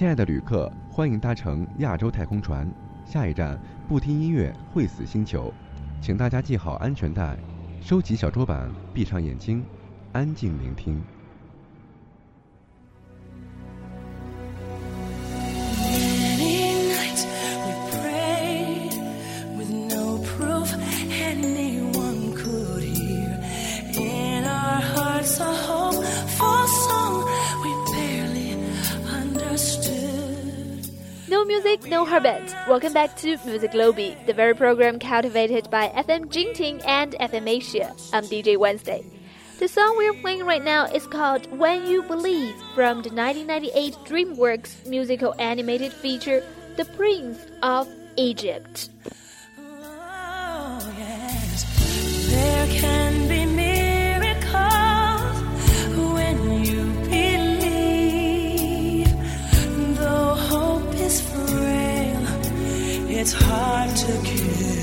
亲爱的旅客，欢迎搭乘亚洲太空船，下一站不听音乐会死星球，请大家系好安全带，收起小桌板，闭上眼睛，安静聆听。Welcome back to Music Lobby, the very program cultivated by FM Jingting and FM Asia. I'm DJ Wednesday. The song we're playing right now is called When You Believe from the 1998 DreamWorks musical animated feature The Prince of Egypt. Oh, yes. It's hard to kill.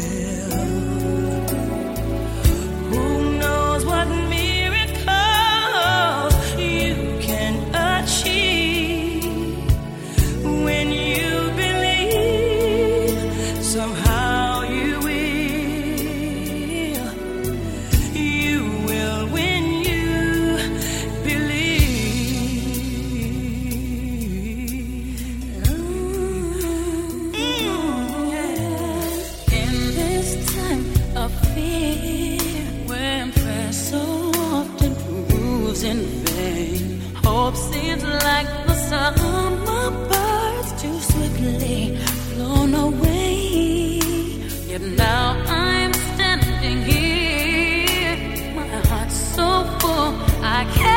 Yet now I'm standing here, my so full I can't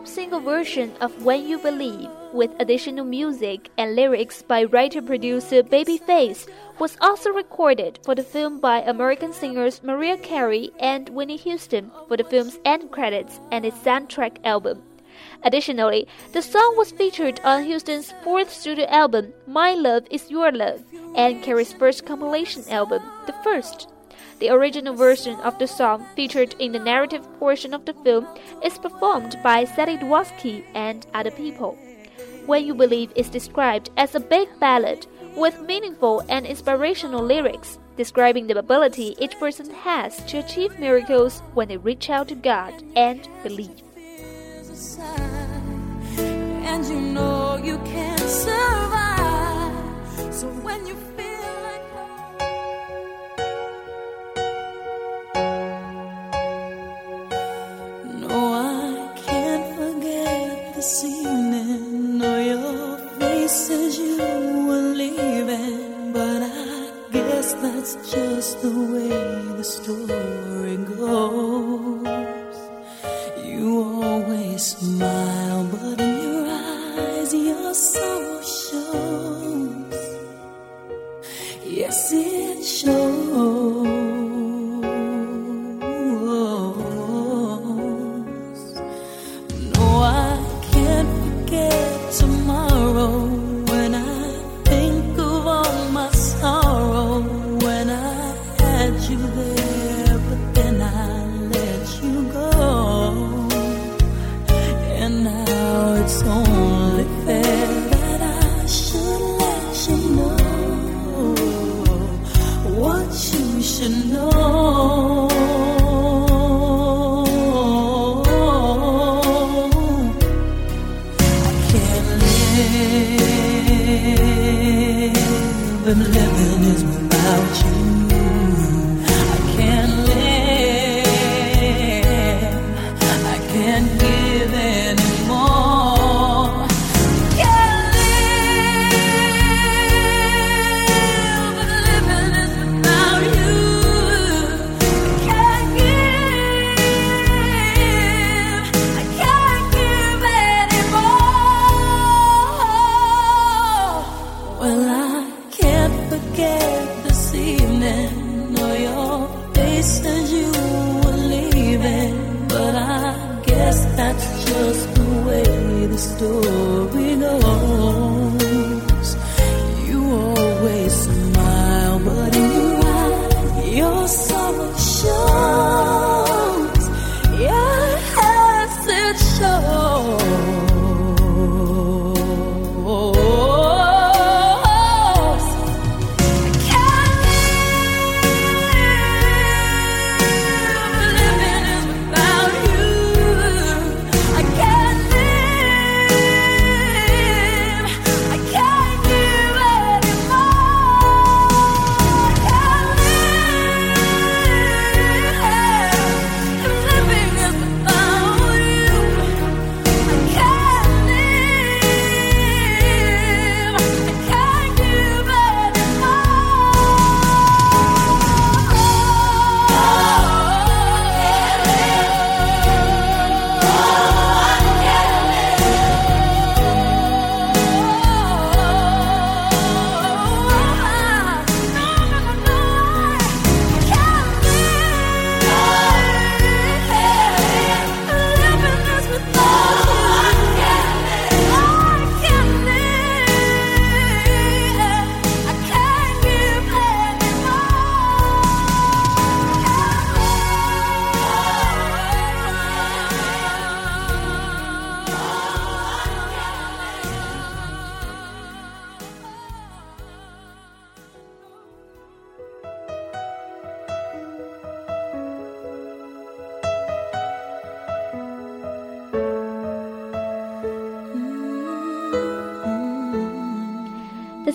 pop single version of When You Believe, with additional music and lyrics by writer producer Babyface, was also recorded for the film by American singers Mariah Carey and Whitney Houston for the film's end credits and its soundtrack album. Additionally, the song was featured on Houston's fourth studio album, My Love Is Your Love, and Carey's first compilation album, The First. The original version of the song, featured in the narrative portion of the film, is performed by Sally Dworsky and other people. When You Believe is described as a big ballad with meaningful and inspirational lyrics, describing the ability each person has to achieve miracles when they reach out to God and believe. And you know you survive. So just the way the story it's only forget this evening or your face as you were leaving. But I guess that's just the way the story goes.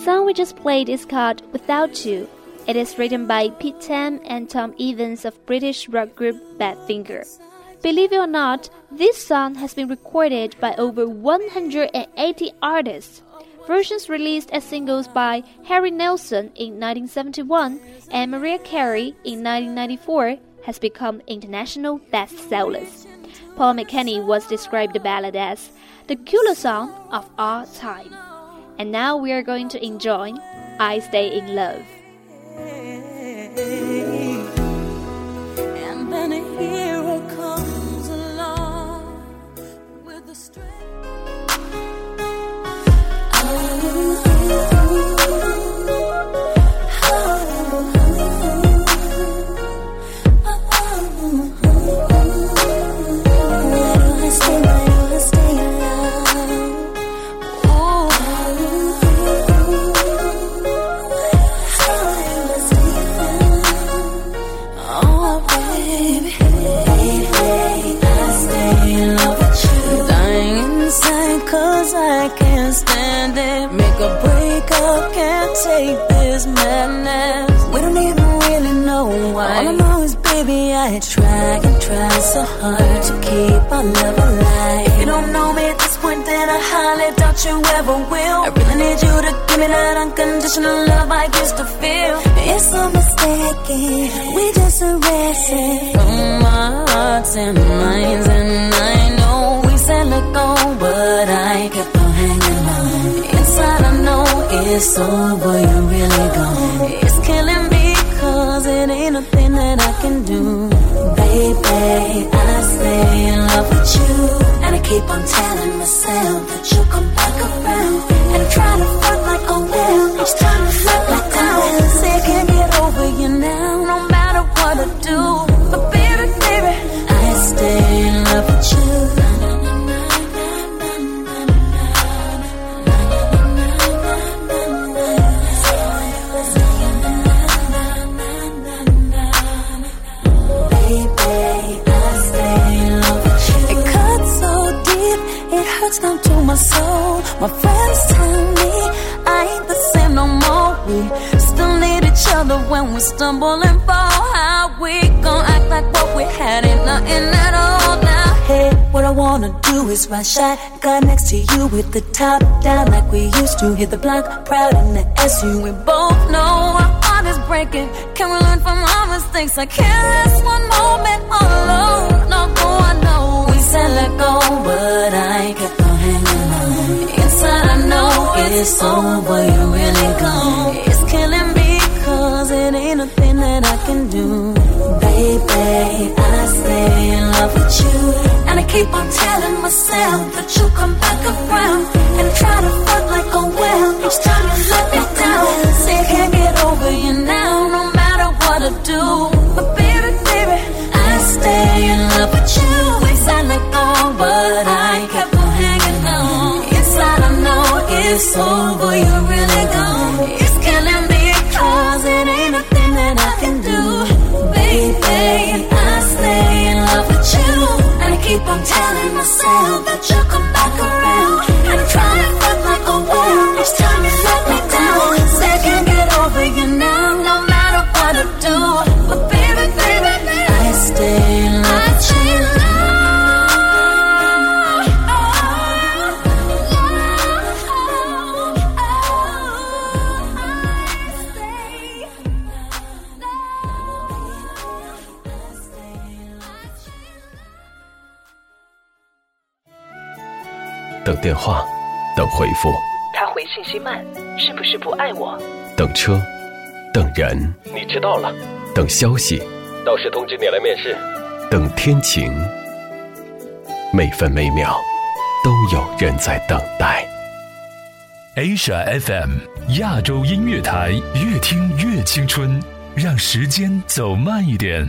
Song we just played is called Without You. It is written by Pete Ham and Tom Evans of British rock group Badfinger. Believe it or not, this song has been recorded by over 180 artists. Versions released as singles by Harry Nilsson in 1971 and Mariah Carey in 1994 has become international bestsellers. Paul McCartney once described the ballad as the coolest song of all time. And now we are going to enjoy I Stay in Love. Highly doubt you ever will. I really need you to give me that unconditional love I used to feel. It's so mistaken, we just arrested from our hearts and minds, and I know we said let go, but I kept on hanging on. Inside, I know it's over, you're really gone. It's killing me, cause it ain't nothing that I can do. Baby, I stay in love with you. Keep on telling myself that you'll come back around. And try to soul. My friends tell me I ain't the same no more. We still need each other when we stumble and fall. How we gon' act like what we had ain't nothing at all now? Hey, what I wanna do is ride shotgun next to you with the top down like we used to. Hit the block proud in the SU. We both know our heart is breaking. Can we learn from our mistakes? I can't last one moment alone. No, I know we said let go, but I kept it's over, you're really gone. It's killing me, cause it ain't nothing that I can do. Baby, I stay in love with you. And I keep on telling myself that you'll come back around. And try to fuck over, 电话，等回复，他回信息慢，是不是不爱我？等车，等人，你迟到了。等消息，到时通知你来面试。等天晴，每分每秒都有人在等待。Asia FM 亚洲音乐台，越听越青春，让时间走慢一点。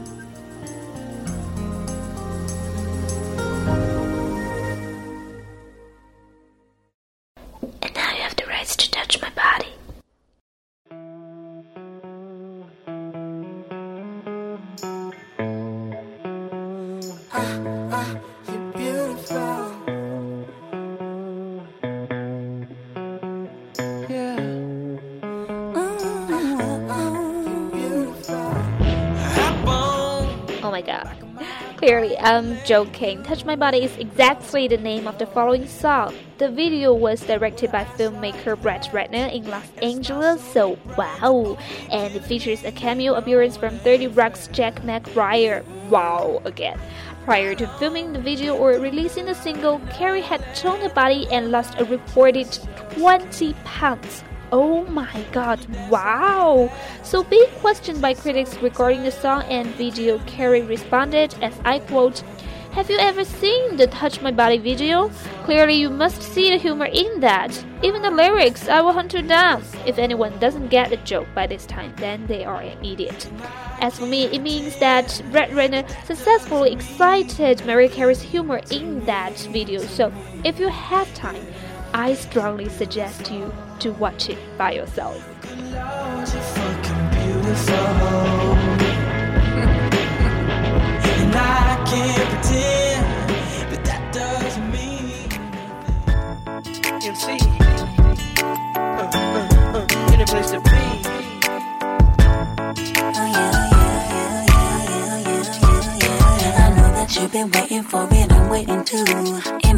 I'm joking. Touch My Body is exactly the name of the following song. The video was directed by filmmaker Brett Ratner in Los Angeles, so wow. And it features a cameo appearance from 30 Rock's Jack McBrayer. Wow, again. Prior to filming the video or releasing the single, Carey had toned her body and lost a reported 20 pounds. Oh my god, wow! So, being questioned by critics regarding the song and video, Carey responded, as I quote, have you ever seen the Touch My Body video? Clearly, you must see the humor in that. Even the lyrics, I will hunt you down. If anyone doesn't get the joke by this time, then they are an idiot. As for me, it means that Brett Ratner successfully excited Mariah Carey's humor in that video. So, if you have time, I strongly suggest you to watch it by yourself. can't pretend, but that doesn't mean MC. Uh, uh, uh, in a place to be. You've been waiting for it, I'm waiting too.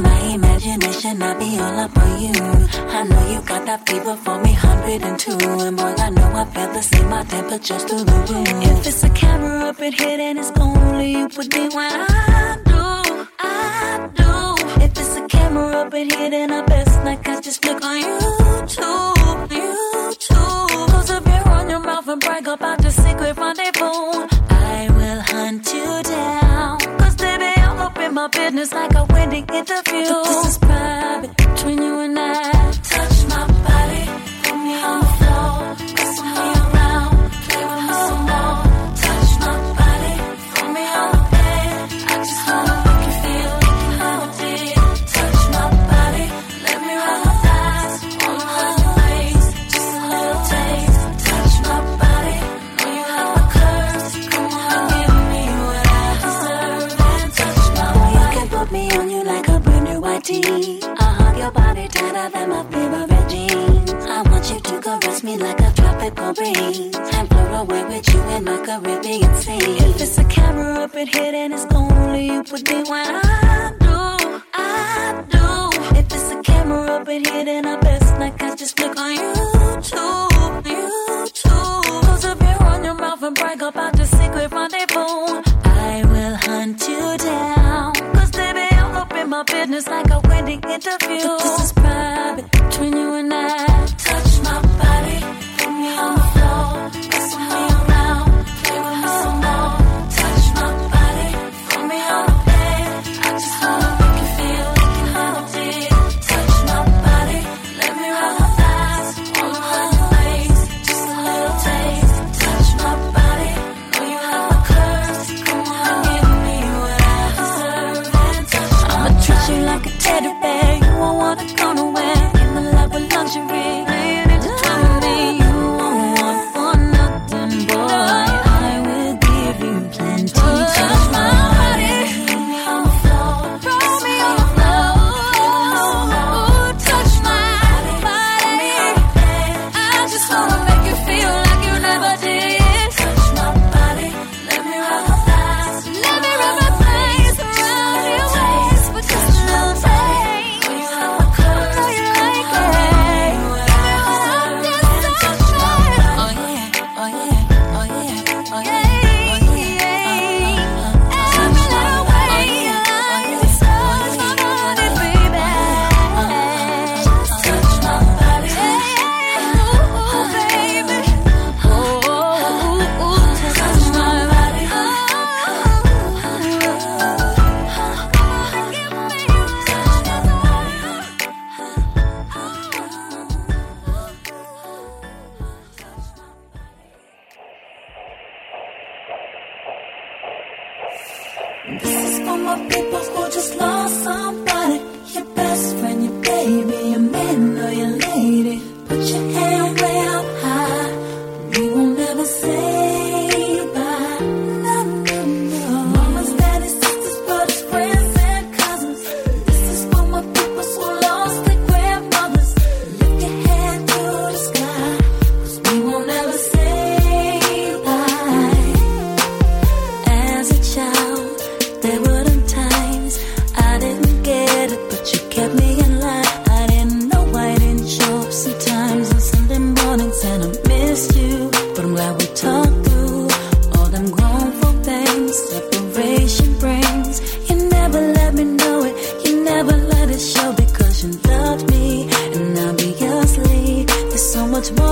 Imagination, I'll be all up on you. I know you got that fever for me, 102. And boy, I know I feel the same, my temperature's through the roof. If it's a camera up in here, then it's only you put me when I do, I do. If it's a camera up in here, then I best not I just click on YouTube, YouTube. Close up your on your mouth and brag about the secret rendezvous. I will hunt you my business like a wedding interview. This is private you in my Caribbean. If it's a camera up in here, it's only you with me when I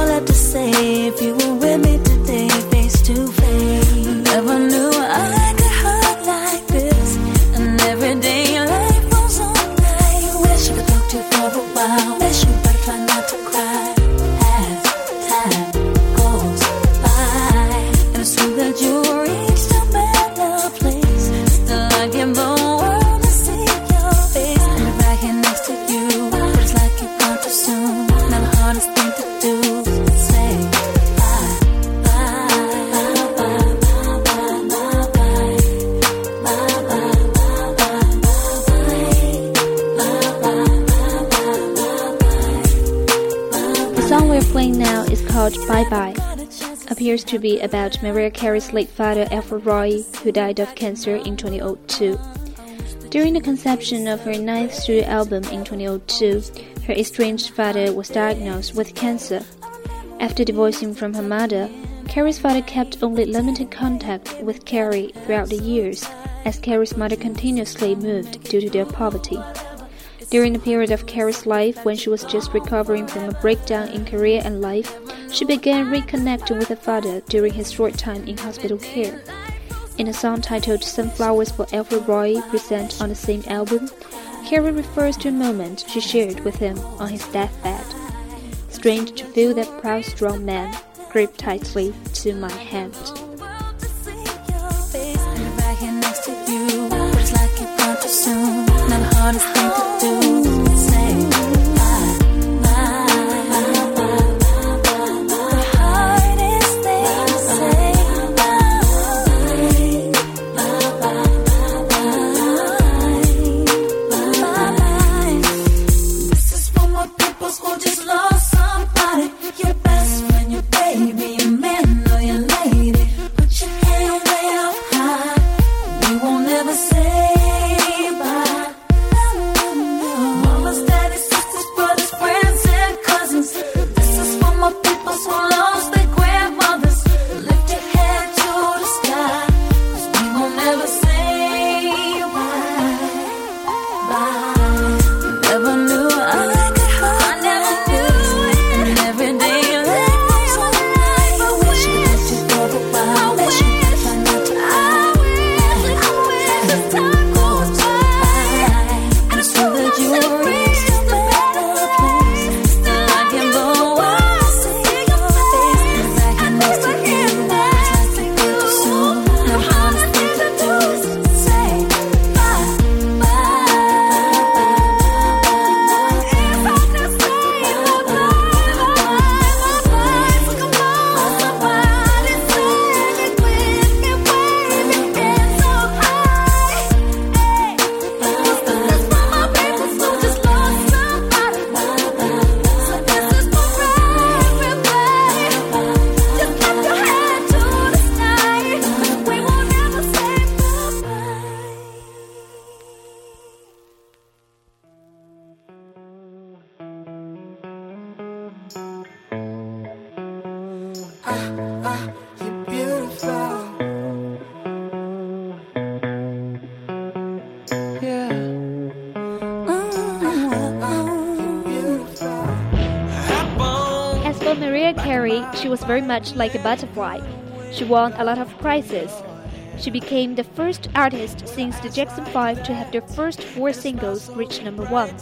all I have to say if you were with me today, face to face. Never knew. To be about Mariah Carey's late father Alfred Roy, who died of cancer in 2002. During the conception of her ninth studio album in 2002, her estranged father was diagnosed with cancer. After divorcing from her mother, Carey's father kept only limited contact with Carey throughout the years, as Carey's mother continuously moved due to their poverty. During the period of Carey's life when she was just recovering from a breakdown in career and life, she began reconnecting with her father during his short time in hospital care. In a song titled Sunflowers for Alfred Roy, present on the same album, Carrie refers to a moment she shared with him on his deathbed. Strange to feel that proud, strong man grip tightly to my hand. was very much like a butterfly. She won a lot of prizes. She became the first artist since the Jackson 5 to have their first four singles reach number one.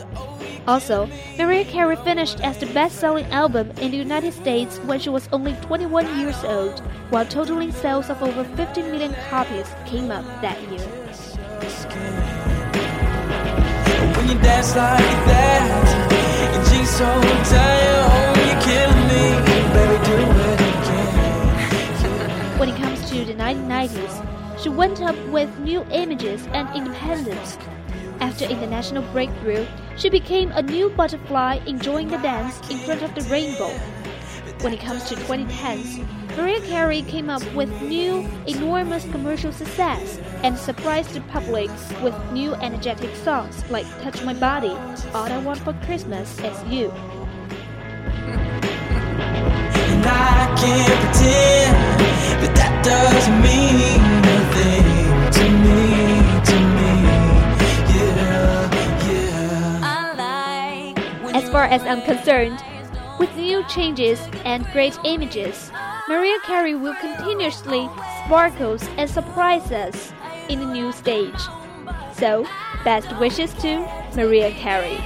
Also, Mariah Carey finished as the best-selling album in the United States when she was only 21 years old, while totaling sales of over 50 million copies came up that year. When you dance like that, so she went up with new images and independence. After international breakthrough, she became a new butterfly enjoying the dance in front of the rainbow. When it comes to 2010s, Mariah Carey came up with new, enormous commercial success and surprised the public with new energetic songs like Touch My Body, All I Want for Christmas Is You. And I can't pretend but that doesn't mean As far as I'm concerned, with new changes and great images, Mariah Carey will continuously sparkles and surprise us in a new stage. So, best wishes to Mariah Carey.